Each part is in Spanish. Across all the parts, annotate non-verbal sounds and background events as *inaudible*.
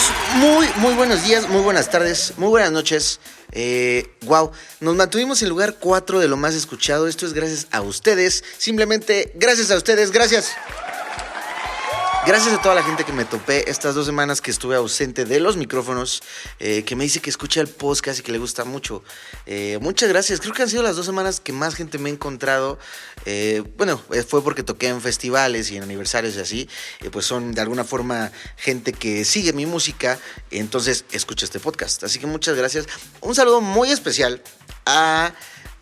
Amigos, muy, muy buenos días, muy buenas tardes, muy buenas noches. Eh, wow, nos mantuvimos en lugar 4 de lo más escuchado. Esto es gracias a ustedes. Simplemente gracias a ustedes, gracias. Gracias a toda la gente que me topé estas dos semanas que estuve ausente de los micrófonos, eh, que me dice que escucha el podcast y que le gusta mucho. Eh, muchas gracias. Creo que han sido las dos semanas que más gente me ha encontrado. Eh, bueno, fue porque toqué en festivales y en aniversarios y así. pues son de alguna forma gente que sigue mi música, entonces escucha este podcast. Así que muchas gracias. Un saludo muy especial a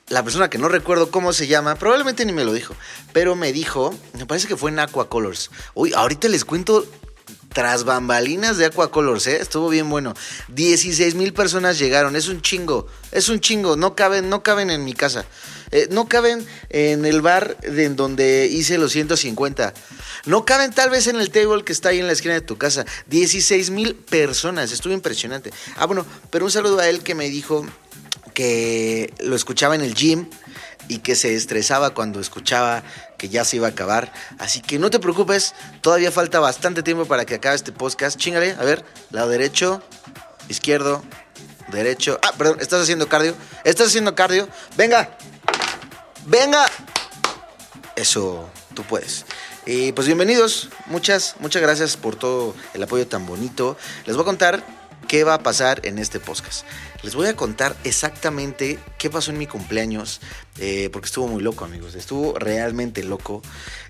la persona que no recuerdo cómo se llama, probablemente ni me lo dijo, pero me dijo, me parece que fue en Aqua Colors. Uy, ahorita les cuento tras bambalinas de Aqua Colors, ¿eh? estuvo bien bueno. 16 mil personas llegaron, es un chingo, es un chingo, no caben, no caben en mi casa. Eh, no caben en el bar de en donde hice los 150. No caben tal vez en el table que está ahí en la esquina de tu casa. 16 mil personas, estuvo impresionante. Ah, bueno, pero un saludo a él que me dijo que lo escuchaba en el gym y que se estresaba cuando escuchaba que ya se iba a acabar. Así que no te preocupes, todavía falta bastante tiempo para que acabe este podcast. Chingale, a ver, lado derecho, izquierdo, derecho. Ah, perdón, estás haciendo cardio. Estás haciendo cardio. Venga, venga. Eso, tú puedes. Y pues bienvenidos, muchas, muchas gracias por todo el apoyo tan bonito. Les voy a contar qué va a pasar en este podcast. Les voy a contar exactamente qué pasó en mi cumpleaños, eh, porque estuvo muy loco, amigos. Estuvo realmente loco.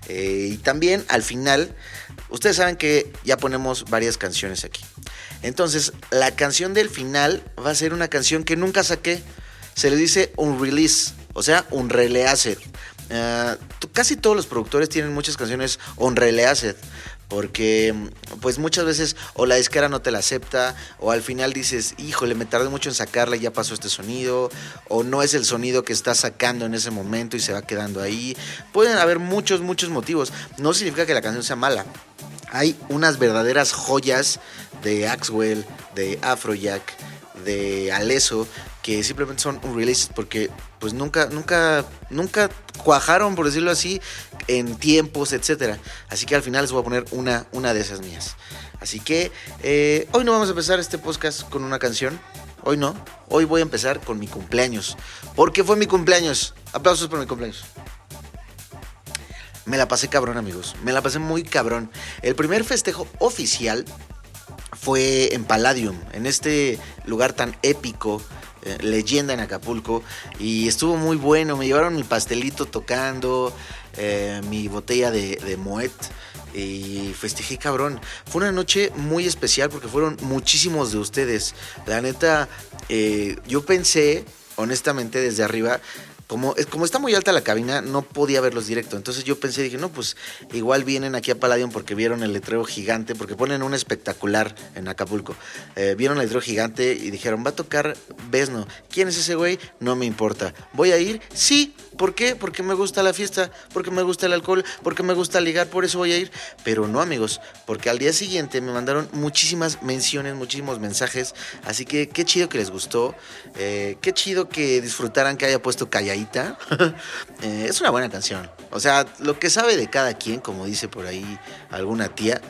Eh, y también al final, ustedes saben que ya ponemos varias canciones aquí. Entonces, la canción del final va a ser una canción que nunca saqué. Se le dice un release, o sea, un release. Uh, casi todos los productores tienen muchas canciones on released porque pues muchas veces o la disquera no te la acepta o al final dices, híjole, me tardé mucho en sacarla y ya pasó este sonido o no es el sonido que está sacando en ese momento y se va quedando ahí. Pueden haber muchos, muchos motivos. No significa que la canción sea mala. Hay unas verdaderas joyas de Axwell, de Afrojack, de Aleso que simplemente son un porque pues nunca, nunca, nunca cuajaron, por decirlo así, en tiempos, etcétera. Así que al final les voy a poner una, una de esas mías. Así que eh, hoy no vamos a empezar este podcast con una canción. Hoy no. Hoy voy a empezar con mi cumpleaños. Porque fue mi cumpleaños. Aplausos por mi cumpleaños. Me la pasé cabrón, amigos. Me la pasé muy cabrón. El primer festejo oficial fue en Palladium, en este lugar tan épico eh, leyenda en Acapulco y estuvo muy bueno. Me llevaron mi pastelito tocando, eh, mi botella de, de Moet y festejé cabrón. Fue una noche muy especial porque fueron muchísimos de ustedes. La neta, eh, yo pensé, honestamente, desde arriba, como, como está muy alta la cabina, no podía verlos directo. Entonces yo pensé, dije, no, pues igual vienen aquí a Palladium porque vieron el letrero gigante, porque ponen un espectacular en Acapulco. Eh, vieron el letrero gigante y dijeron, va a tocar Besno. ¿Quién es ese güey? No me importa. ¿Voy a ir? Sí. ¿Por qué? Porque me gusta la fiesta, porque me gusta el alcohol, porque me gusta ligar, por eso voy a ir. Pero no, amigos, porque al día siguiente me mandaron muchísimas menciones, muchísimos mensajes. Así que qué chido que les gustó. Eh, qué chido que disfrutaran que haya puesto calladita. *laughs* Eh, es una buena canción. O sea, lo que sabe de cada quien, como dice por ahí alguna tía.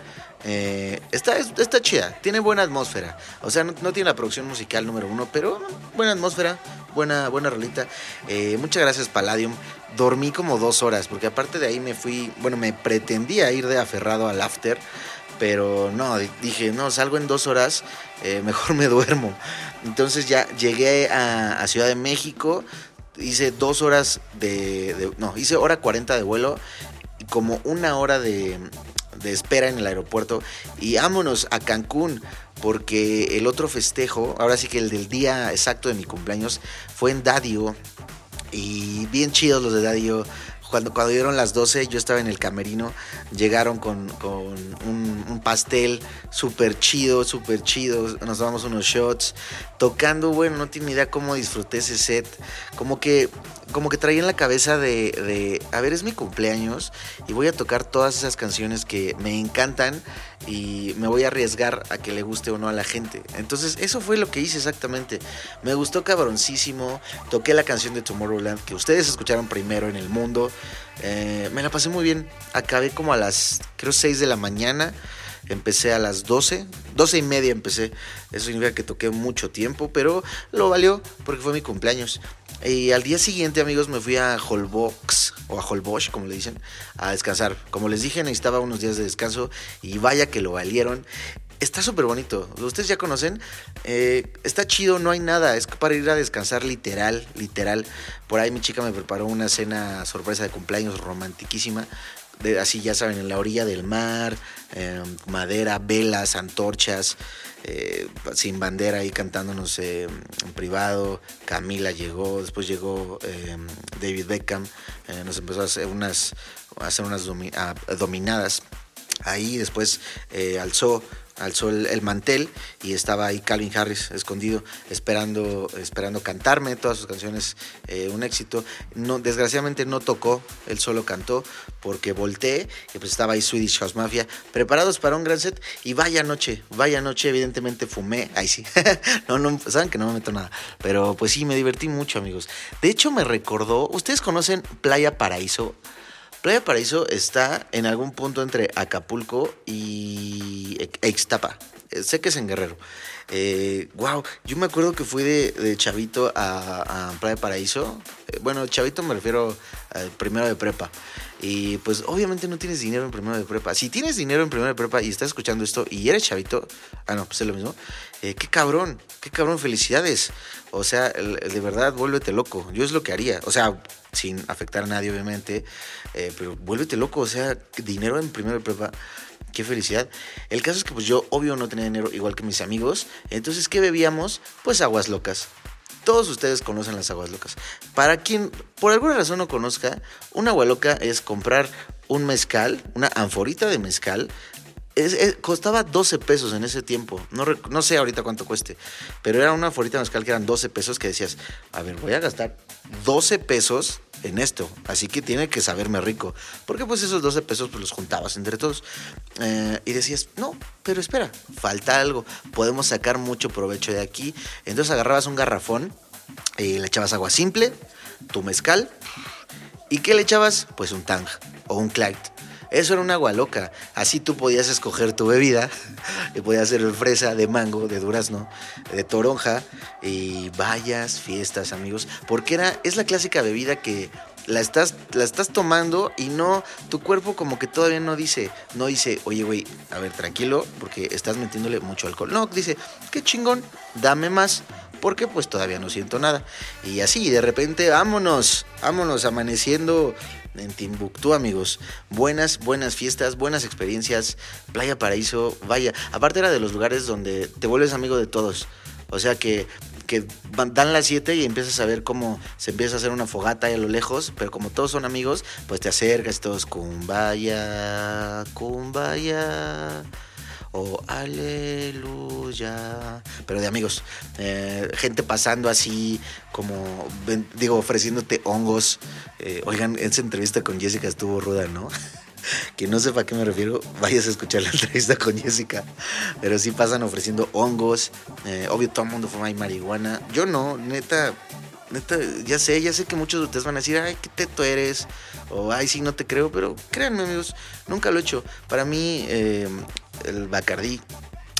Eh, está, está chida, tiene buena atmósfera. O sea, no, tiene la producción musical número uno, pero buena atmósfera, buena, buena rolita. Eh, muchas gracias, Palladium. Dormí como dos horas, porque aparte de ahí me fui, bueno, me pretendía ir de aferrado al after, pero no, dije, no, salgo en dos horas, eh, mejor *laughs* me duermo. Entonces ya llegué a, Ciudad de México, hice dos horas de, de- No, hice hora 40 de vuelo y como una hora de, de espera en el aeropuerto. Y vámonos a Cancún, porque el otro festejo, ahora sí que el del día exacto de mi cumpleaños, fue en Dadio. Y bien chidos los de Dadio. Cuando, cuando dieron las 12, yo estaba en el camerino. Llegaron con, con un, pastel súper chido, súper chido. Nos damos unos shots. Tocando, bueno, no tiene idea cómo disfruté ese set. Como que, como que traía en la cabeza de, de, a ver, es mi cumpleaños. Y voy a tocar todas esas canciones que me encantan. Y me voy a arriesgar a que le guste o no a la gente. Entonces, eso fue lo que hice exactamente. Me gustó cabroncísimo. Toqué la canción de Tomorrowland que ustedes escucharon primero en el mundo. Eh, me la pasé muy bien. Acabé como a las, creo, 6 de la mañana. Empecé a las 12, 12 y media empecé. Eso significa que toqué mucho tiempo, pero lo valió porque fue mi cumpleaños. Y al día siguiente, amigos, me fui a Holbox o a Holbox, como le dicen, a descansar. Como les dije, necesitaba unos días de descanso y vaya que lo valieron. Está súper bonito. Ustedes ya conocen. Eh, está chido, no hay nada. Es para ir a descansar literal, literal. Por ahí mi chica me preparó una cena sorpresa de cumpleaños romantiquísima. Así ya saben, en la orilla del mar, eh, madera, velas, antorchas, eh, sin bandera ahí cantándonos eh, en privado. Camila llegó, después llegó eh, David Beckham, eh, nos empezó a hacer unas, a hacer unas domi dominadas. Ahí después eh, alzó alzó el, el, mantel y estaba ahí Calvin Harris escondido esperando esperando cantarme todas sus canciones eh, un éxito. No desgraciadamente no tocó él solo cantó porque volteé y pues estaba ahí Swedish House Mafia preparados para un gran set. Y vaya noche vaya noche evidentemente fumé ahí sí *laughs* no no saben que no me meto nada pero pues sí me divertí mucho amigos. De hecho me recordó ustedes conocen Playa Paraíso Playa Paraíso está en algún punto entre Acapulco y Ixtapa. Sé que es en Guerrero. Eh, wow, yo me acuerdo que fui de, chavito a, a, Playa Paraíso. Eh, bueno, chavito me refiero al primero de prepa. Y pues obviamente no tienes dinero en primero de prepa. Si tienes dinero en primero de prepa y estás escuchando esto y eres chavito, ah, no, pues es lo mismo. Eh, qué cabrón, qué cabrón, felicidades. O sea, de verdad, vuélvete loco. Yo es lo que haría. O sea, sin afectar a nadie, obviamente. Eh, pero vuélvete loco. O sea, dinero en primero de prepa. Qué felicidad. El caso es que pues yo obvio no tenía dinero igual que mis amigos. Entonces, ¿qué bebíamos? Pues aguas locas. Todos ustedes conocen las aguas locas. Para quien por alguna razón no conozca, una agua loca es comprar un mezcal, una anforita de mezcal. Costaba 12 pesos en ese tiempo. No, no, sé ahorita cuánto cueste. Pero era una anforita de mezcal que eran 12 pesos que decías, a ver, voy a gastar 12 pesos en esto. Así que tiene que saberme rico. Porque pues esos 12 pesos pues los juntabas entre todos. Eh, y decías, no, pero espera, falta algo. Podemos sacar mucho provecho de aquí. Entonces agarrabas un garrafón, y le echabas agua simple, tu mezcal. ¿Y qué le echabas? Pues un tang o un Clyde. Eso era un agua loca. Así tú podías escoger tu bebida. *laughs* Y podías hacer fresa, de mango, de durazno, de toronja. Y vayas fiestas, amigos. Porque era, es la clásica bebida que la estás, la estás tomando y no, tu cuerpo como que todavía no dice, no dice, oye, güey, a ver, tranquilo, porque estás metiéndole mucho alcohol. No, dice, qué chingón, dame más porque pues todavía no siento nada. Y así, de repente, vámonos, vámonos, amaneciendo en Timbuktu, amigos. Buenas, buenas fiestas, buenas experiencias. Playa Paraíso, vaya. Aparte era de los lugares donde te vuelves amigo de todos. O sea que, que dan las 7 y empiezas a ver cómo se empieza a hacer una fogata a lo lejos, pero como todos son amigos, pues te acercas todos, kumbaya, kumbaya o aleluya. Pero de amigos, eh, gente pasando así, como, digo, ofreciéndote hongos. Eh, oigan, esa entrevista con Jessica estuvo ruda, ¿no? *laughs* Quien no sepa a qué me refiero, vayas a escuchar la *laughs* entrevista con Jessica. Pero sí pasan ofreciendo hongos. Eh, obvio, todo el mundo fuma marihuana. Yo no, neta. Neta, ya sé, ya sé que muchos de ustedes van a decir, ay, qué teto eres, o ay, sí, no te creo, pero créanme, amigos, nunca lo he hecho. Para mí, eh, el Bacardí,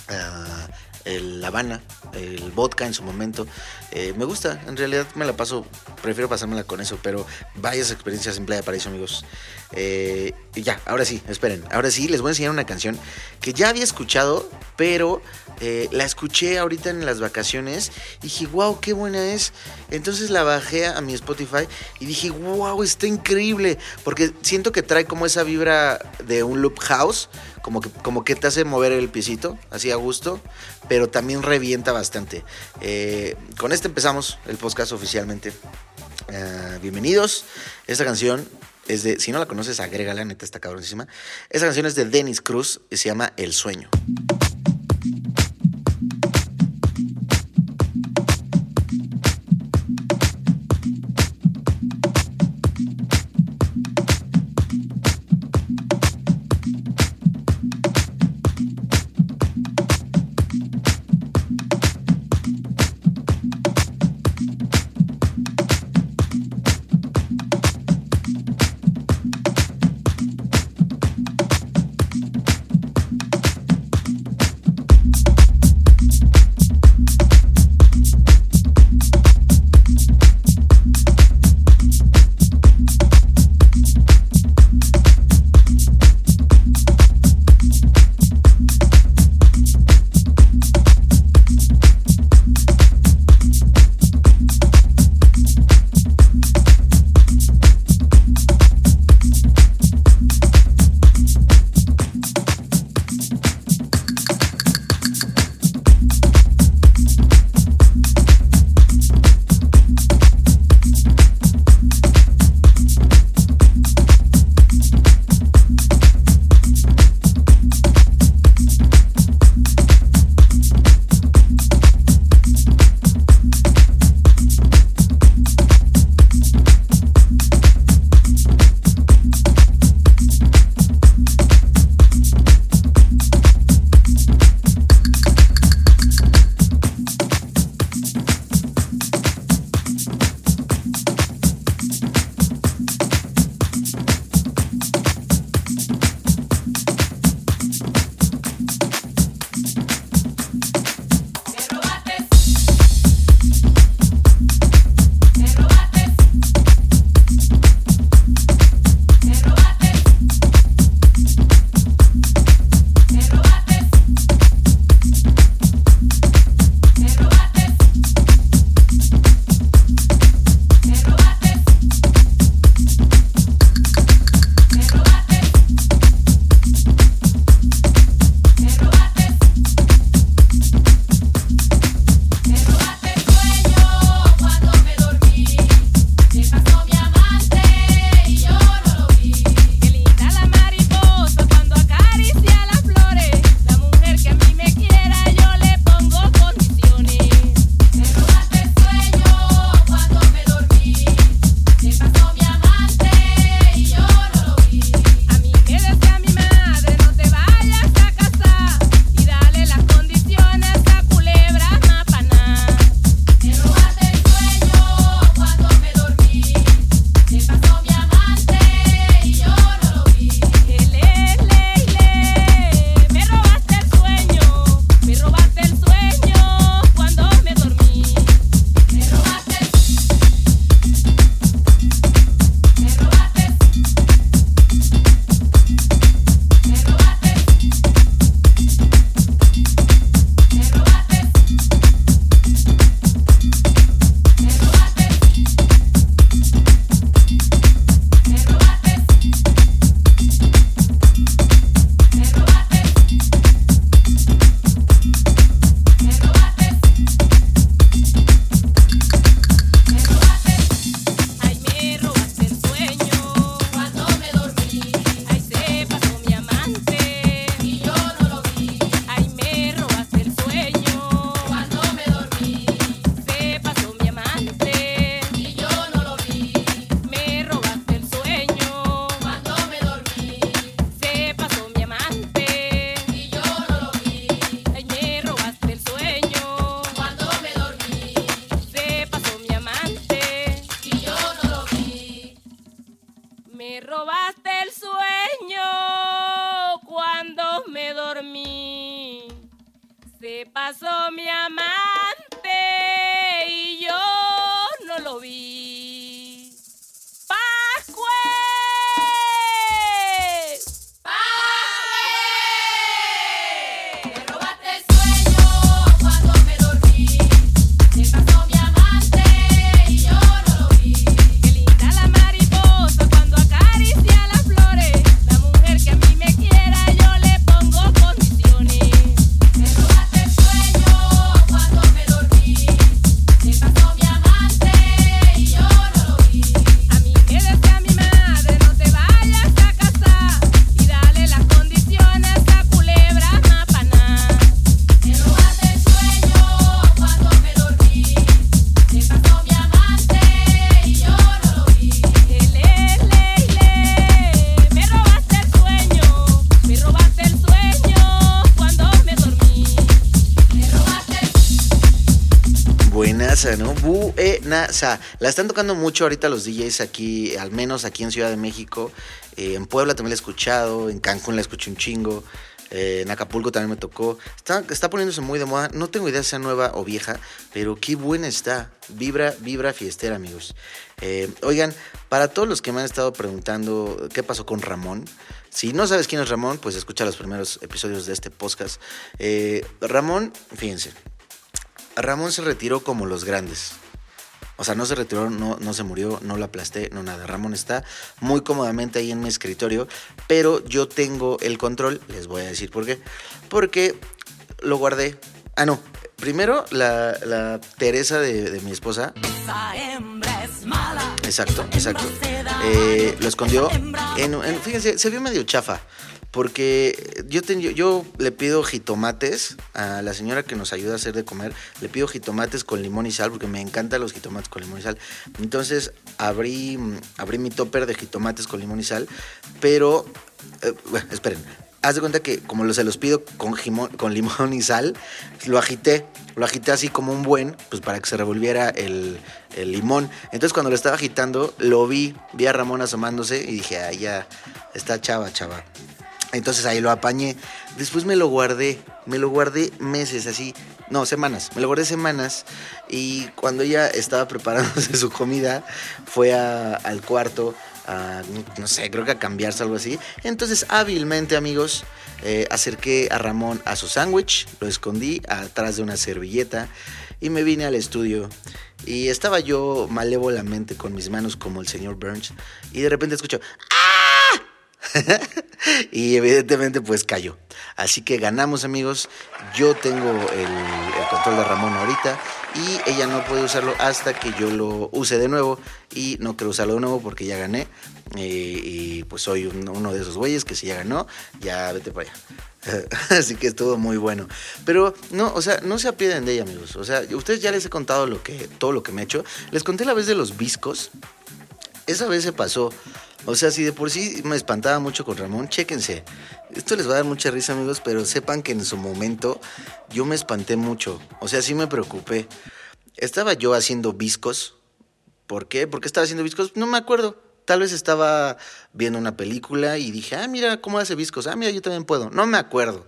uh, el Habana, el vodka en su momento. Eh, me gusta, en realidad me la paso, prefiero pasármela con eso, pero varias experiencias en Playa Paraíso, amigos. Eh, ya, ahora sí, esperen, ahora sí les voy a enseñar una canción que ya había escuchado, pero eh, la escuché ahorita en las vacaciones y dije, wow, qué buena es. Entonces la bajé a mi Spotify y dije, wow, está increíble, porque siento que trae como esa vibra de un loop house, como que, como que te hace mover el pisito, así a gusto, pero también revienta bastante. Eh, con este empezamos el podcast oficialmente. Eh, bienvenidos. Esta canción es de, si no la conoces, agrégala, neta está cabronísima. Esta canción es de Dennis Cruz y se llama El Sueño. Buenaza, ¿no? Buenaza. La están tocando mucho ahorita los DJs aquí, al menos aquí en Ciudad de México. Eh, en Puebla también la he escuchado, en Cancún la escuché un chingo. eh, en Acapulco también me tocó. Está, está poniéndose muy de moda. No tengo idea si sea nueva o vieja, pero qué buena está. Vibra, vibra fiestera, amigos. Eh, oigan, para todos los que me han estado preguntando qué pasó con Ramón, si no sabes quién es Ramón, pues escucha los primeros episodios de este podcast. Ramón, fíjense, Ramón se retiró como los grandes. O sea, no se retiró, no, no se murió, no lo aplasté, no nada. Ramón está muy cómodamente ahí en mi escritorio, pero yo tengo el control, les voy a decir por qué. Porque lo guardé. Ah, no. Primero, la, la Teresa de, de mi esposa, Esa hembra es mala. Exacto, exacto. Eh, lo escondió. En, en- fíjense, se vio medio chafa. Porque yo, yo- le pido jitomates a la señora que nos ayuda a hacer de comer. Le pido jitomates con limón y sal porque me encantan los jitomates con limón y sal. Entonces abrí, abrí mi topper de jitomates con limón y sal. Pero, eh, bueno, esperen. Haz de cuenta que como se los pido con, con limón y sal, lo agité. Lo agité así como un buen, pues para que se revolviera el, el limón. Entonces cuando lo estaba agitando, lo vi, vi a Ramón asomándose y dije, ah, ya, está chava, chava. Entonces ahí lo apañé. Después me lo guardé, me lo guardé meses así, no, semanas. Me lo guardé semanas y cuando ella estaba preparándose su comida, fue al cuarto a, no sé, creo que a cambiarse algo así. Entonces hábilmente, amigos, eh, acerqué a Ramón a su sándwich, lo escondí atrás de una servilleta y me vine al estudio. Y estaba yo malévolamente con mis manos como el señor Burns y de repente escucho ¡Ah! *laughs* y evidentemente pues cayó. Así que ganamos amigos. Yo tengo el, control de Ramón ahorita y ella no puede usarlo hasta que yo lo use de nuevo y no quiero usarlo de nuevo porque ya gané eh, y pues soy un- uno de esos güeyes que si ya ganó, ya vete para allá. *laughs* Así que estuvo muy bueno. Pero no, o sea, no se apieden de ella, amigos. O sea, ustedes ya les he contado lo que, todo lo que me he hecho. Les conté la vez de los viscos. Esa vez se pasó. O sea, si de por sí me espantaba mucho con Ramón, chéquense. Esto les va a dar mucha risa, amigos, pero sepan que en su momento yo me espanté mucho. O sea, sí me preocupé. Estaba yo haciendo viscos. ¿Por qué? ¿Por qué estaba haciendo viscos? No me acuerdo. Tal vez estaba viendo una película y dije, ah, mira cómo hace viscos. Ah, mira, yo también puedo. No me acuerdo.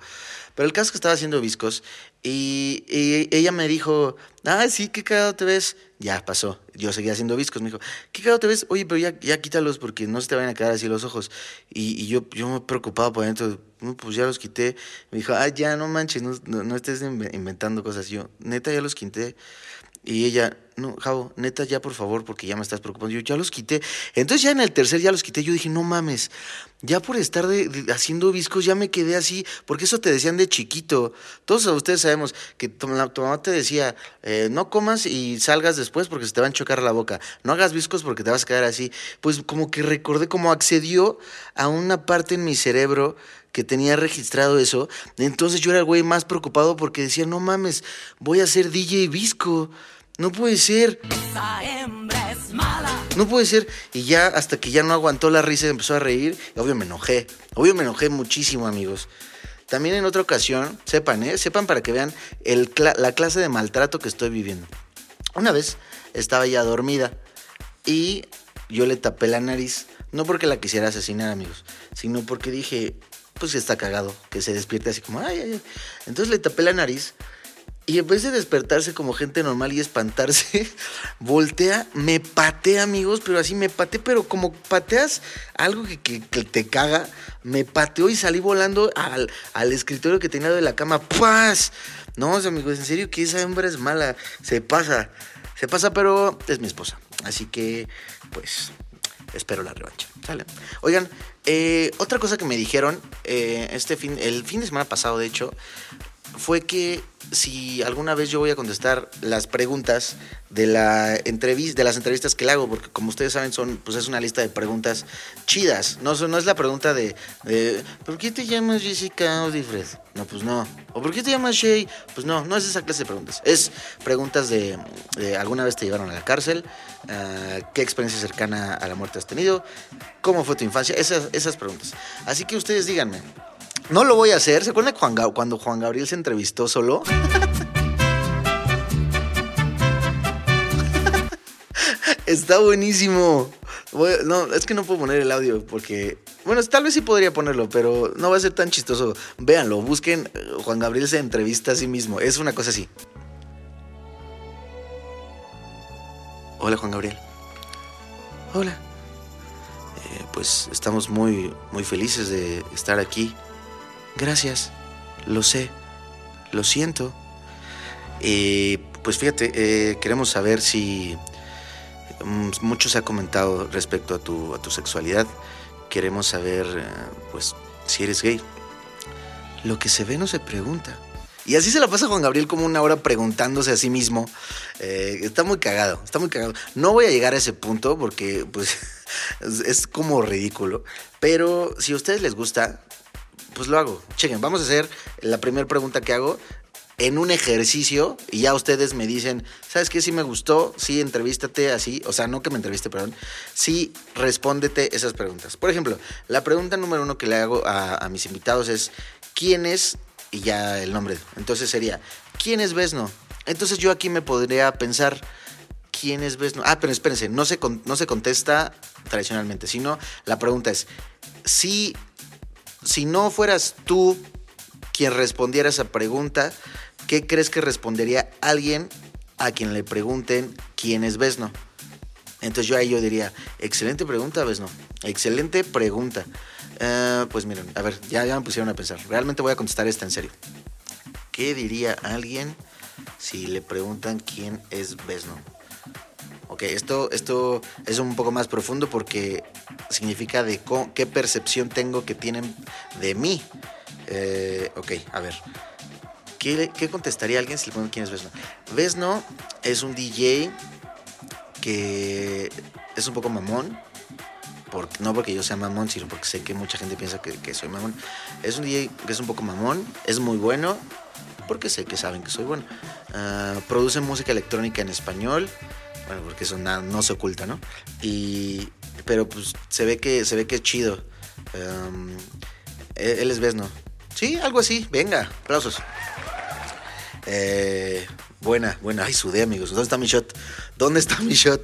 Pero el caso es que estaba haciendo viscos y, y ella me dijo, ah, sí, qué cagado te ves. Ya pasó. Yo seguía haciendo viscos. Me dijo, qué cagado te ves. Oye, pero ya, ya quítalos porque no se te vayan a quedar así los ojos. Y, y yo, yo me preocupaba por dentro. "No, pues ya los quité. Me dijo, ah, ya, no manches, no, no, estés inve- inventando cosas. Y yo, neta, ya los quité. Y ella, no, Javo, neta, ya por favor, porque ya me estás preocupando. Yo ya los quité. Entonces ya en el tercer ya los quité. Yo dije, no mames, ya por estar haciendo viscos ya me quedé así, porque eso te decían de chiquito. Todos ustedes sabemos que tu, mamá te decía, eh, no comas y salgas después porque se te va a enchocar la boca. No hagas viscos porque te vas a quedar así. Pues como que recordé cómo accedió a una parte en mi cerebro que tenía registrado eso. Entonces yo era el güey más preocupado porque decía, no mames, voy a ser DJ Visco. No puede ser. No puede ser. Y ya hasta que ya no aguantó la risa y empezó a reír, y obvio me enojé. Obvio me enojé muchísimo, amigos. También en otra ocasión, sepan, ¿eh? Sepan para que vean el la clase de maltrato que estoy viviendo. Una vez estaba ya dormida y yo le tapé la nariz, no porque la quisiera asesinar, amigos, sino porque dije, pues está cagado, que se despierte así como, ay, ay, ay. Entonces le tapé la nariz Y en vez de despertarse como gente normal y espantarse, *laughs* voltea, me patea, amigos, pero así me pateé, pero como pateas algo que, que- que te caga, me pateó y salí volando al, al escritorio que tenía de la cama. ¡Paz! No, amigos, en serio que esa hembra es mala. Se pasa, se pasa, pero es mi esposa. Así que, pues, espero la revancha. ¿Sale? Oigan, eh, otra cosa que me dijeron eh, este fin, el fin de semana pasado, de hecho, fue que si alguna vez yo voy a contestar las preguntas de la entrevista, de las entrevistas que le hago, porque como ustedes saben, son, pues es una lista de preguntas chidas. No, no es la pregunta de, ¿por qué te llamas Jessica Odifred? No, pues no. ¿O por qué te llamas Shay? Pues no, no es esa clase de preguntas. Es preguntas de, de alguna vez te llevaron a la cárcel, Ah, qué experiencia cercana a la muerte has tenido, cómo fue tu infancia, esas, esas preguntas. Así que ustedes díganme. No lo voy a hacer. ¿Se acuerdan cuando Juan Gabriel se entrevistó solo? *laughs* Está buenísimo. No, es que no puedo poner el audio porque. Bueno, tal vez sí podría ponerlo, pero no va a ser tan chistoso. Véanlo, busquen. eh, Juan Gabriel se entrevista a sí mismo. Es una cosa así. Hola, Juan Gabriel. Hola. Eh, pues estamos muy, muy felices de estar aquí. Gracias. Lo sé. Lo siento. Eh, pues fíjate, eh, queremos saber si mm, mucho se ha comentado respecto a tu, a tu sexualidad. Queremos saber, eh, pues, si eres gay. Lo que se ve no se pregunta. Y así se la pasa Juan Gabriel como una hora preguntándose a sí mismo. Está muy cagado, está muy cagado. No voy a llegar a ese punto porque, pues, *laughs* es, es como ridículo. Pero si a ustedes les gusta, pues lo hago. Chequen, vamos a hacer la primera pregunta que hago en un ejercicio y ya ustedes me dicen, ¿sabes qué? Sí me gustó, sí, entrevístate así, o sea, no que me entreviste, perdón, sí, respóndete esas preguntas. Por ejemplo, la pregunta número uno que le hago a, mis invitados es, ¿quién es? Y ya el nombre. Entonces sería, ¿quién es Besno? Entonces yo aquí me podría pensar, ¿quién es Besno? Ah, pero espérense, no se, no se contesta tradicionalmente, sino la pregunta es, si, si no fueras tú quien respondiera esa pregunta, ¿qué crees que respondería alguien a quien le pregunten quién es Besno? Entonces yo ahí yo diría, excelente pregunta, Besno. Excelente pregunta. Eh, pues miren, a ver, ya, ya me pusieron a pensar. Realmente voy a contestar esta en serio. ¿Qué diría alguien si le preguntan quién es Besno? Ok, esto, esto es un poco más profundo porque significa de co- qué percepción tengo que tienen de mí. Eh, ok, a ver. ¿Qué, qué contestaría alguien si le preguntan quién es Vesno? Vesno es un DJ que es un poco mamón. Porque, no porque yo sea mamón, sino porque sé que mucha gente piensa que, que soy mamón. Es un DJ que es un poco mamón, es muy bueno, porque sé que saben que soy bueno. Ah, produce música electrónica en español, porque eso na- no se oculta, ¿no? Y, pero pues se ve que, se ve que es chido. Él, él es Vesno. Sí, algo así. Venga, aplausos. Eh, buena, buena. Ay, sudé, amigos. ¿Dónde está mi shot? ¿Dónde está mi shot?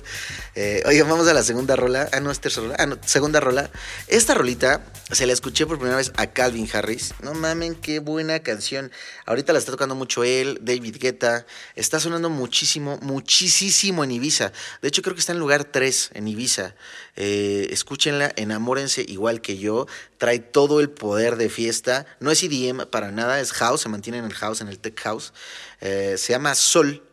Eh, oigan, vamos a la segunda rola. Ah, no, es tercera rola. Ah, no, segunda rola. Esta rolita se la escuché por primera vez a Calvin Harris. No mamen, qué buena canción. Ahorita la está tocando mucho él, David Guetta. Está sonando muchísimo, muchísimo en Ibiza. De hecho, creo que está en lugar 3 en Ibiza. Eh, escúchenla, enamórense igual que yo. Trae todo el poder de fiesta. No es EDM para nada, es house, se mantiene en el house, en el tech house. Eh, se llama Sol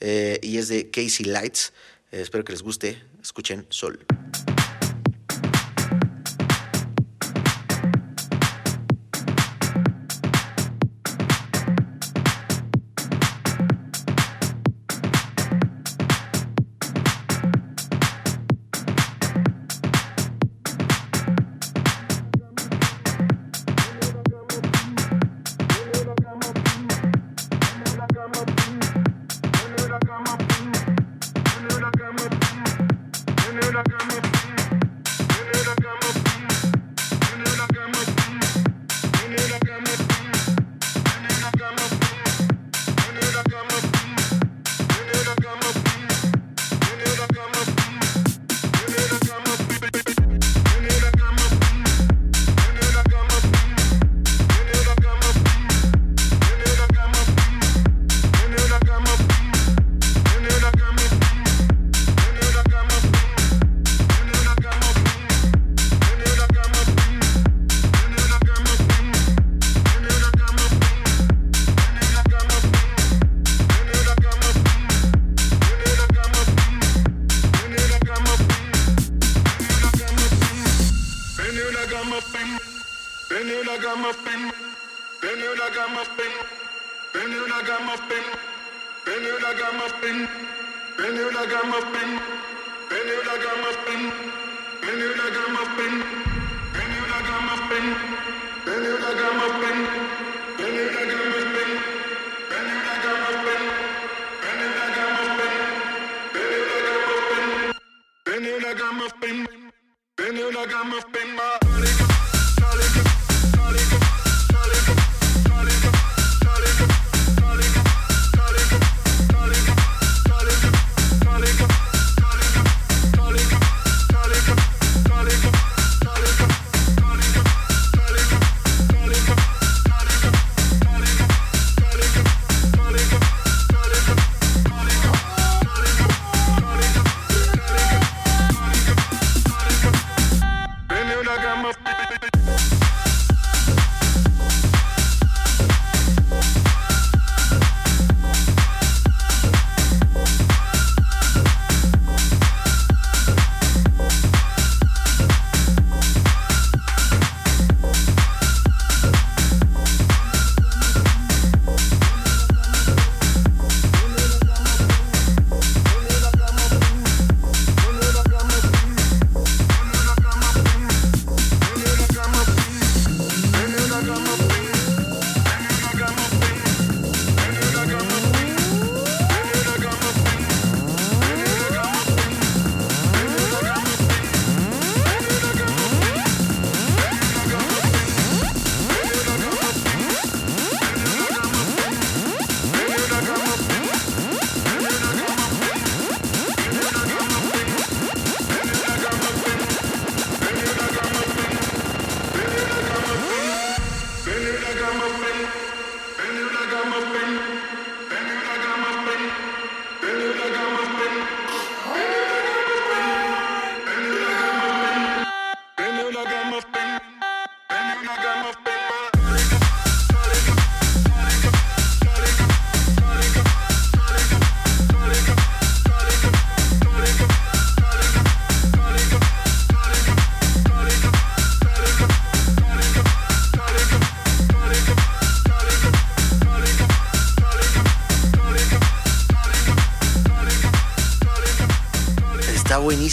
eh, y es de Casey Lights. Eh, espero que les guste. Escuchen Sol. Then you like I'm a spin, then you like I'm a spin, my body.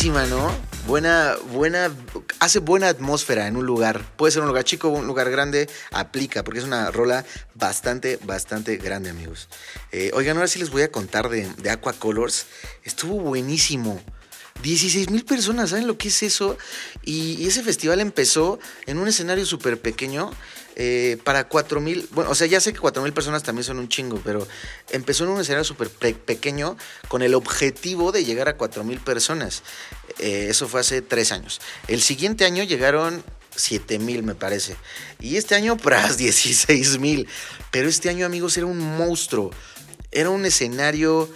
Buenísima, ¿no? Buena, buena, hace buena atmósfera en un lugar. Puede ser un lugar chico un lugar grande, aplica, porque es una rola bastante, bastante grande, amigos. Eh, oigan, ahora sí les voy a contar de, de Aqua Colors. Estuvo buenísimo. 16 mil personas, ¿saben lo que es eso? Y, y ese festival empezó en un escenario súper pequeño eh, para 4 mil, bueno, o sea, ya sé que 4 mil personas también son un chingo, pero empezó en un escenario súper pe- pequeño con el objetivo de llegar a 4 mil personas. Eh, eso fue hace 3 años. El siguiente año llegaron 7 mil, me parece. Y este año, *laughs* pras, 16 mil. Pero este año, amigos, era un monstruo. Era un escenario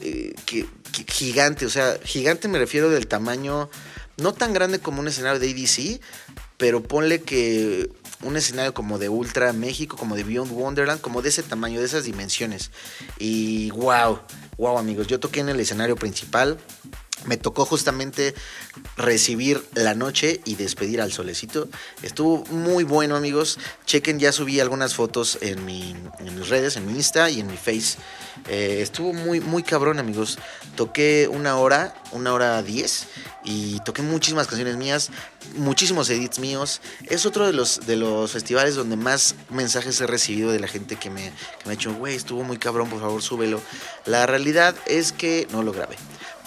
eh, que- gigante, o sea, gigante me refiero del tamaño, no tan grande como un escenario de ADC, pero ponle que un escenario como de Ultra México, como de Beyond Wonderland, como de ese tamaño, de esas dimensiones. Y wow, wow amigos, yo toqué en el escenario principal. Me tocó justamente recibir la noche y despedir al solecito. Estuvo muy bueno, amigos. Chequen, ya subí algunas fotos en, mi, en mis redes, en mi Insta y en mi Face. Eh, estuvo muy, muy cabrón, amigos. Toqué una hora, una hora diez. Y toqué muchísimas canciones mías, muchísimos edits míos. Es otro de los, de los festivales donde más mensajes he recibido de la gente que me, que me ha dicho, güey, estuvo muy cabrón, por favor, súbelo. La realidad es que no lo grabé.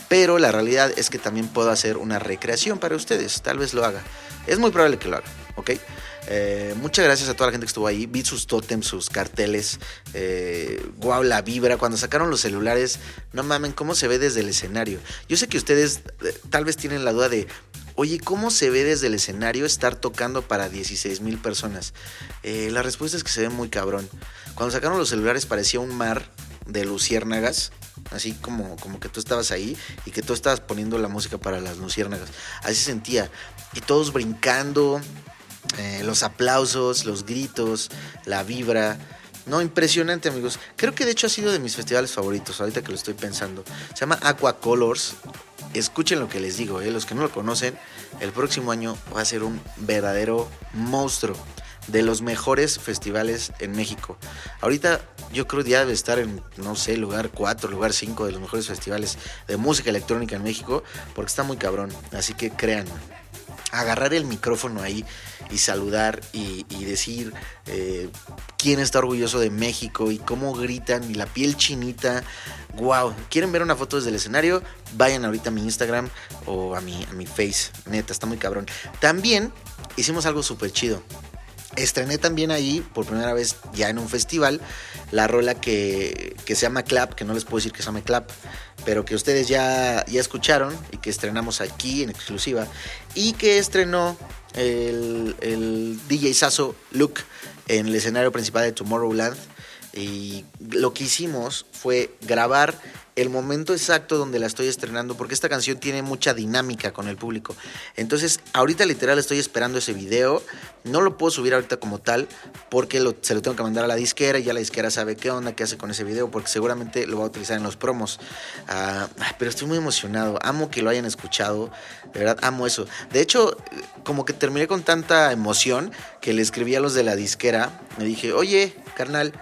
Pero la realidad es que también puedo hacer una recreación para ustedes. Tal vez lo haga. Es muy probable que lo haga, ¿ok? Eh, muchas gracias a toda la gente que estuvo ahí. Vi sus tótems, sus carteles. Eh, guau, la vibra. Cuando sacaron los celulares, no mamen, cómo se ve desde el escenario. Yo sé que ustedes eh, tal vez tienen la duda de, oye, ¿cómo se ve desde el escenario estar tocando para 16 mil personas? Eh, la respuesta es que se ve muy cabrón. Cuando sacaron los celulares parecía un mar de luciérnagas. Así como, como que tú estabas ahí y que tú estabas poniendo la música para las luciérnagas. Así se sentía. Y todos brincando, eh, los aplausos, los gritos, la vibra. No, impresionante, amigos. Creo que de hecho ha sido de mis festivales favoritos, ahorita que lo estoy pensando. Se llama Aqua Colors. Escuchen lo que les digo, ¿eh? los que no lo conocen, el próximo año va a ser un verdadero monstruo de los mejores festivales en México. Ahorita yo creo que ya debe estar en, no sé, lugar 4, lugar 5 de los mejores festivales de música electrónica en México, porque está muy cabrón. Así que créanme, agarrar el micrófono ahí y saludar y, decir eh, quién está orgulloso de México y cómo gritan y la piel chinita. Wow, ¿quieren ver una foto desde el escenario? Vayan ahorita a mi Instagram o a mi, a mi Face. Neta, está muy cabrón. También hicimos algo súper chido. Estrené también ahí, por primera vez ya en un festival, la rola que, que se llama Clap, que no les puedo decir que se llama Clap, pero que ustedes ya, ya escucharon y que estrenamos aquí en exclusiva. Y que estrenó el, el DJ Sasso Luke en el escenario principal de Tomorrowland. Y lo que hicimos fue grabar el momento exacto donde la estoy estrenando, porque esta canción tiene mucha dinámica con el público. Entonces, ahorita literal estoy esperando ese video. No lo puedo subir ahorita como tal, porque se lo tengo que mandar a la disquera y ya la disquera sabe qué onda, qué hace con ese video, porque seguramente lo va a utilizar en los promos. Ah, pero estoy muy emocionado. Amo que lo hayan escuchado. De verdad, amo eso. De hecho, como que terminé con tanta emoción que le escribí a los de la disquera. Me dije, oye, carnal,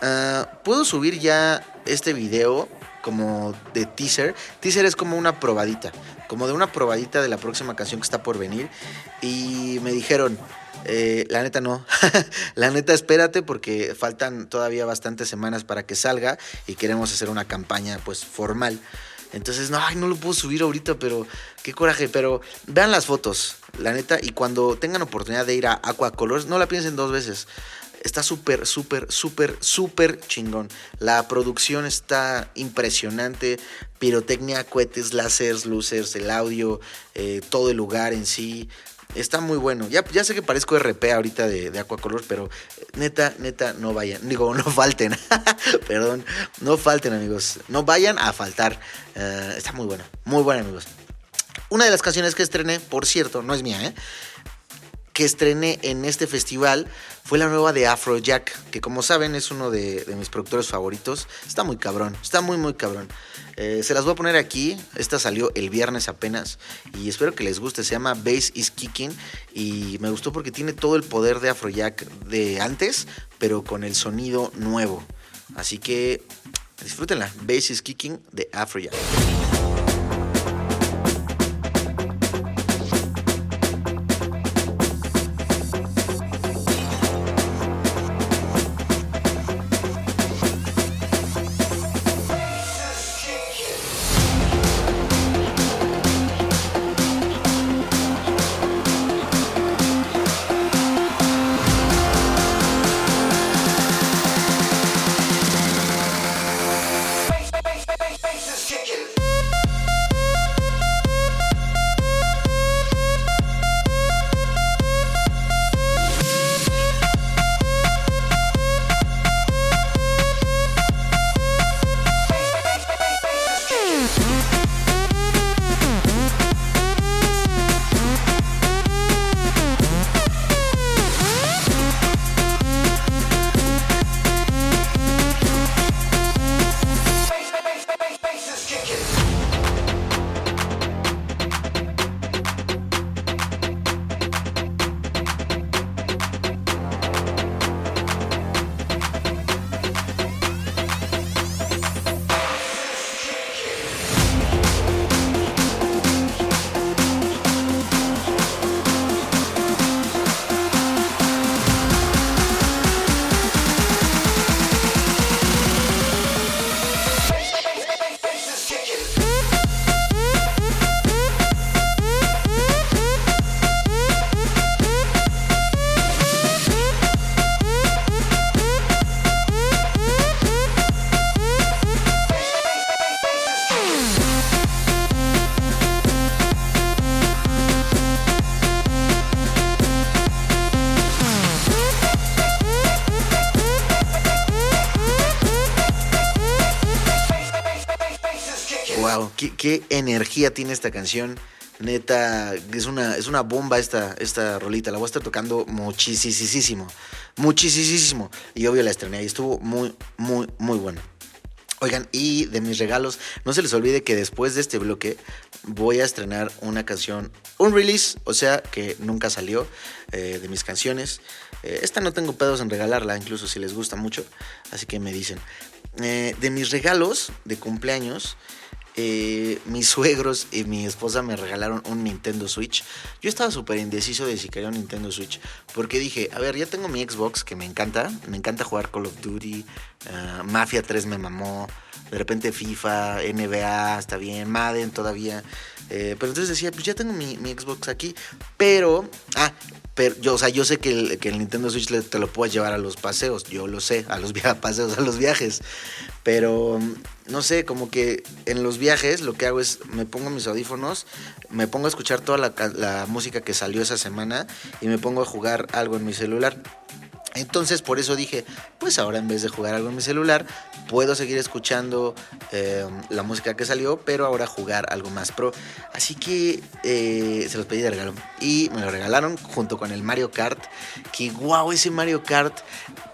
ah, ¿puedo subir ya este video? Como de teaser. Teaser es como una probadita, como de una probadita de la próxima canción que está por venir. Y me dijeron, eh, la neta no, *laughs* la neta espérate porque faltan todavía bastantes semanas para que salga y queremos hacer una campaña pues formal. Entonces, no, ay, no lo puedo subir ahorita, pero qué coraje. Pero vean las fotos, la neta, y cuando tengan oportunidad de ir a Aqua Colors, no la piensen dos veces. Está súper, súper, súper, súper chingón. La producción está impresionante. Pirotecnia, cohetes, láseres, luces, el audio, eh, todo el lugar en sí. Está muy bueno. Ya, sé que parezco RP ahorita de, de Aquacolor, pero eh, neta, neta, no vayan. Digo, no *laughs* falten. *laughs* Perdón, no falten, amigos. No vayan a faltar. Eh, está muy bueno. Muy bueno, amigos. Una de las canciones que estrené, por cierto, no es mía, ¿eh? Que estrené en este festival fue la nueva de Afrojack, que como saben es uno de, mis productores favoritos. Está muy cabrón, está muy muy cabrón. Eh, se las voy a poner aquí, esta salió el viernes apenas y espero que les guste. Se llama Bass is Kicking y me gustó porque tiene todo el poder de Afrojack de antes, pero con el sonido nuevo. Así que disfrútenla, Bass is Kicking de Afrojack. Qué, energía tiene esta canción. Neta, es una, es una bomba esta, esta rolita. La voy a estar tocando muchísimo. Muchísimo. Y obvio la estrené y estuvo muy, muy, muy bueno. Oigan, y de mis regalos, no se les olvide que después de este bloque voy a estrenar una canción, un release, o sea, que nunca salió eh, de mis canciones. Eh, esta no tengo pedos en regalarla, incluso si les gusta mucho, así que me dicen. Eh, de mis regalos de cumpleaños, eh, mis suegros y mi esposa me regalaron un Nintendo Switch. Yo estaba súper indeciso de si quería un Nintendo Switch. Porque dije, a ver, ya tengo mi Xbox que me encanta. Me encanta jugar Call of Duty. ah, Mafia 3 me mamó. De repente FIFA, NBA, está bien. Madden todavía. Eh, pero entonces decía, pues ya tengo mi, mi Xbox aquí. Pero, ah, pero yo, o sea, yo sé que el, que el Nintendo Switch te lo puedes llevar a los paseos. Yo lo sé, a los *laughs* paseos, a los viajes. Pero no sé, como que en los viajes lo que hago es me pongo mis audífonos, me pongo a escuchar toda la, la música que salió esa semana y me pongo a jugar algo en mi celular. Entonces por eso dije, pues ahora en vez de jugar algo en mi celular, puedo seguir escuchando eh, la música que salió, pero ahora jugar algo más pro. Así que eh, se los pedí de regalo. Y me lo regalaron junto con el Mario Kart. Que wow, ese Mario Kart.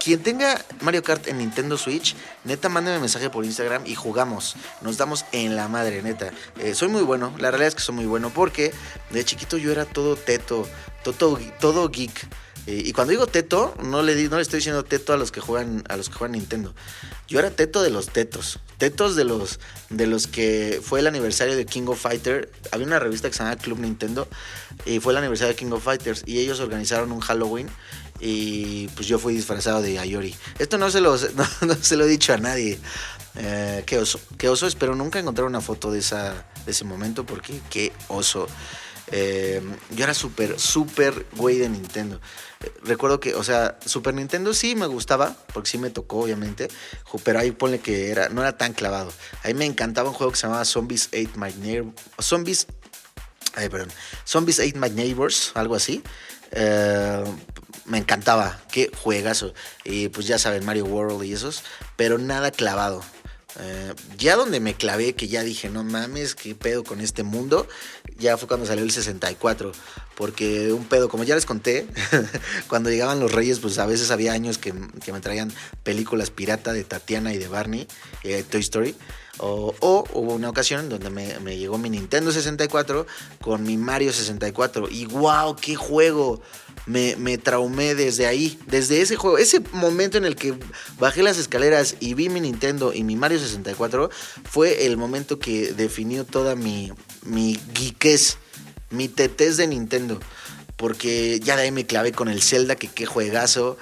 Quien tenga Mario Kart en Nintendo Switch, neta, mándame mensaje por Instagram y jugamos. Nos damos en la madre, neta. Eh, soy muy bueno, la realidad es que soy muy bueno porque de chiquito yo era todo teto, todo, todo geek. Eh, y cuando digo teto, no le, no le estoy diciendo teto a los que juegan a los que juegan Nintendo. Yo era teto de los tetos. Tetos de los de los que fue el aniversario de King of Fighter. Había una revista que se llamaba Club Nintendo y fue el aniversario de King of Fighters y ellos organizaron un Halloween y pues yo fui disfrazado de Ayori. Esto no se lo, *laughs* no, no se lo he dicho a nadie. Eh, qué oso, qué oso. Espero nunca encontrar una foto de, esa, de ese momento porque qué oso. Eh, yo era súper, súper güey de Nintendo. Recuerdo que, o sea, Super Nintendo sí me gustaba, porque sí me tocó, obviamente. Pero ahí ponle que era, no era tan clavado. Ahí me encantaba un juego que se llamaba Zombies 8 My Neighbor. Zombies. Ay, perdón. Zombies 8 My Neighbors, algo así. Eh, me encantaba. Qué juegazo. Y pues ya saben, Mario World y esos. Pero nada clavado. Eh, ya donde me clavé, que ya dije, no mames, qué pedo con este mundo, ya fue cuando salió el 64. Porque un pedo, como ya les conté, *laughs* cuando llegaban los reyes, pues a veces había años que, me traían películas pirata de Tatiana y de Barney, eh, Toy Story. O, hubo una ocasión donde me, llegó mi Nintendo 64 con mi Mario 64. Y wow, qué juego. Me, traumé desde ahí, desde ese juego. Ese momento en el que bajé las escaleras y vi mi Nintendo y mi Mario 64 fue el momento que definió toda mi, mi mi tetez de Nintendo. Porque ya de ahí me clavé con el Zelda, que qué juegazo.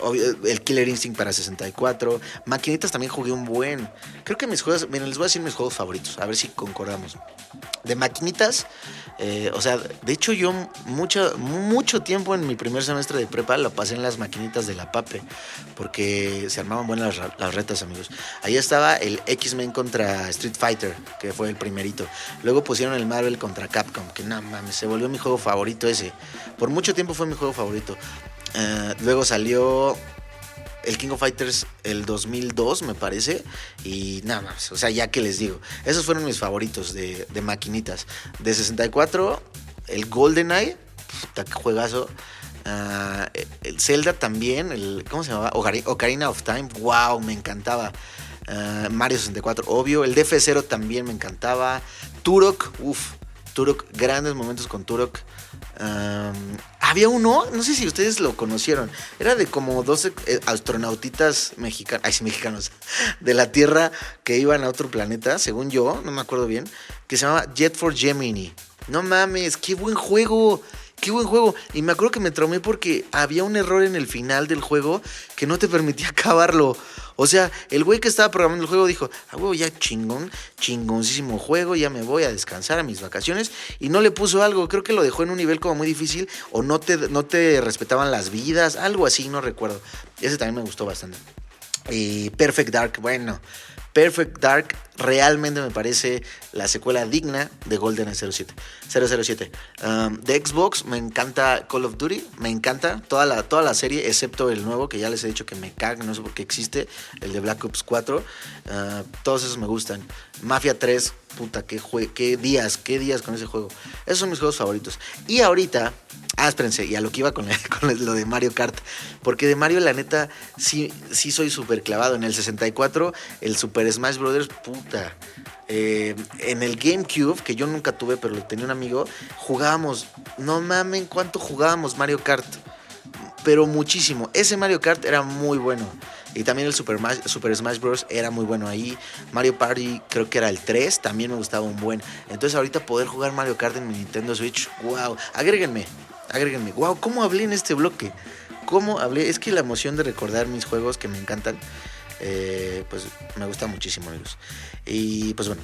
obvio, el Killer Instinct para 64. Maquinitas también jugué un buen. Creo que mis juegos, miren, les voy a decir mis juegos favoritos, a ver si concordamos. De maquinitas, eh, o sea, de hecho yo mucho, mucho tiempo en mi primer semestre de prepa lo pasé en las maquinitas de la PAPE, porque se armaban buenas las, las retas, amigos. Ahí estaba el X-Men contra Street Fighter, que fue el primerito. Luego pusieron el Marvel contra Capcom, que no mames, se volvió mi juego favorito ese. Por mucho tiempo fue mi juego favorito. Eh, luego salió el King of Fighters el 2002, me parece. Y nada más, o sea, ya que les digo. Esos fueron mis favoritos de, maquinitas. De 64, el GoldenEye, puta, qué juegazo. Ah, el Zelda también, el, ¿cómo se llamaba? Ocari- Ocarina of Time, wow, me encantaba. Ah, Mario 64, obvio. El DF0 también me encantaba. Turok, uff, Turok, grandes momentos con Turok. Había uno, no sé si ustedes lo conocieron, era de como 12 eh, astronautitas mexicanos, ay, sí, mexicanos, *laughs* de la Tierra que iban a otro planeta, según yo, no me acuerdo bien, que se llamaba Jet for Gemini. No mames, qué buen juego. Qué buen juego. Y me acuerdo que me traumé porque había un error en el final del juego que no te permitía *laughs* acabarlo. O sea, el güey que estaba programando el juego dijo, ah, huevo, ya chingón, chingoncísimo juego, ya me voy a descansar a mis vacaciones. Y no le puso algo, creo que lo dejó en un nivel como muy difícil o no te, no te respetaban las vidas, algo así, no recuerdo. Ese también me gustó bastante. Perfect Dark, bueno, Perfect Dark realmente me parece la secuela digna de GoldenEye 07. 007. Um, de Xbox me encanta Call of Duty, me encanta toda la, toda la serie, excepto el nuevo que ya les he dicho que me caga, no sé por qué existe, el de Black Ops 4. Uh, todos esos me gustan. Mafia 3, puta, qué, jue- qué días, qué días con ese juego. Esos son mis juegos favoritos. Y ahorita, ah, y a lo que iba con, *laughs* con lo de Mario Kart, porque de Mario la neta sí, sí soy súper clavado. En el 64, el Super Smash Brothers, puta. Eh, en el GameCube, que yo nunca tuve, pero lo tenía un amigo, jugábamos, no mamen cuánto jugábamos Mario Kart pero muchísimo. Ese Mario Kart era muy bueno. Y también el Super, Ma- Super Smash Bros. era muy bueno ahí. Mario Party creo que era el 3, también me gustaba un buen. Entonces ahorita poder jugar Mario Kart en mi Nintendo Switch, wow. Agréguenme, agréguenme. Wow, ¿cómo hablé en este bloque? ¿Cómo hablé? Es que la emoción de recordar mis juegos que me encantan, eh, pues me gusta muchísimo, amigos. Y pues bueno,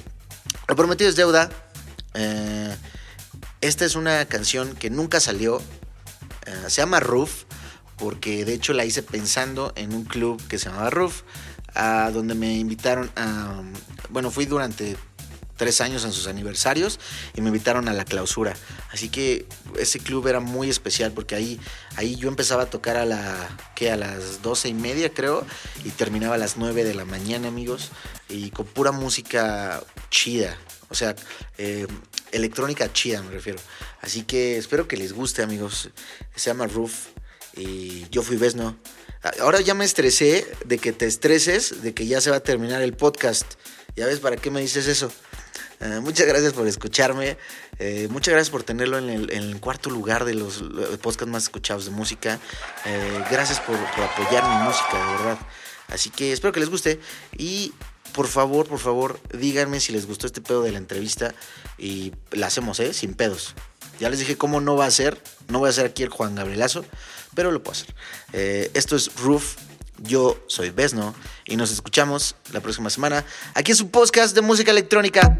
lo prometido es deuda. Eh, esta es una canción que nunca salió. Eh, se llama Roof, porque de hecho la hice pensando en un club que se llamaba Roof, a donde me invitaron a... Bueno, fui durante tres años en sus aniversarios y me invitaron a la clausura. Así que ese club era muy especial porque ahí, ahí yo empezaba a tocar a la que a las doce y media creo y terminaba a las 9 de la mañana amigos y con pura música chida. O sea, eh, electrónica chida me refiero. Así que espero que les guste amigos. Se llama Roof y yo fui Vesno. Ahora ya me estresé de que te estreses, de que ya se va a terminar el podcast. Ya ves, ¿para qué me dices eso? Eh, muchas gracias por escucharme. Eh, muchas gracias por tenerlo en el, cuarto lugar de los podcasts más escuchados de música. Eh, gracias por, por apoyar mi música, de verdad. Así que espero que les guste. Y por favor, por favor, díganme si les gustó este pedo de la entrevista. Y la hacemos, ¿eh? Sin pedos. Ya les dije cómo no va a ser. No voy a hacer aquí el Juan Gabrielazo, pero lo puedo hacer. Eh, esto es Roof. Yo soy Besno y nos escuchamos la próxima semana aquí en su podcast de música electrónica.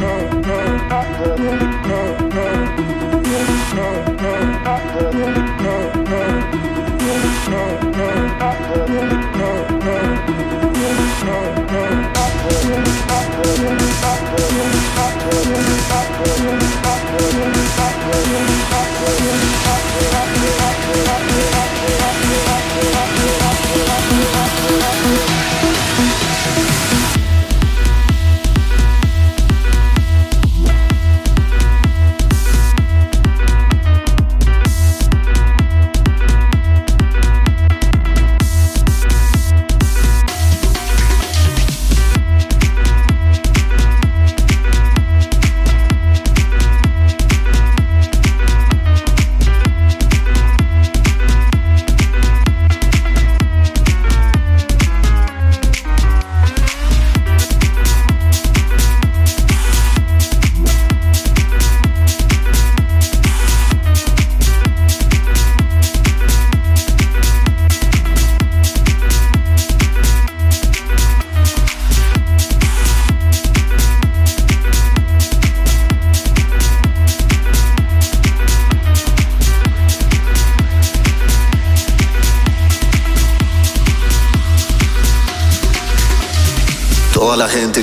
Toda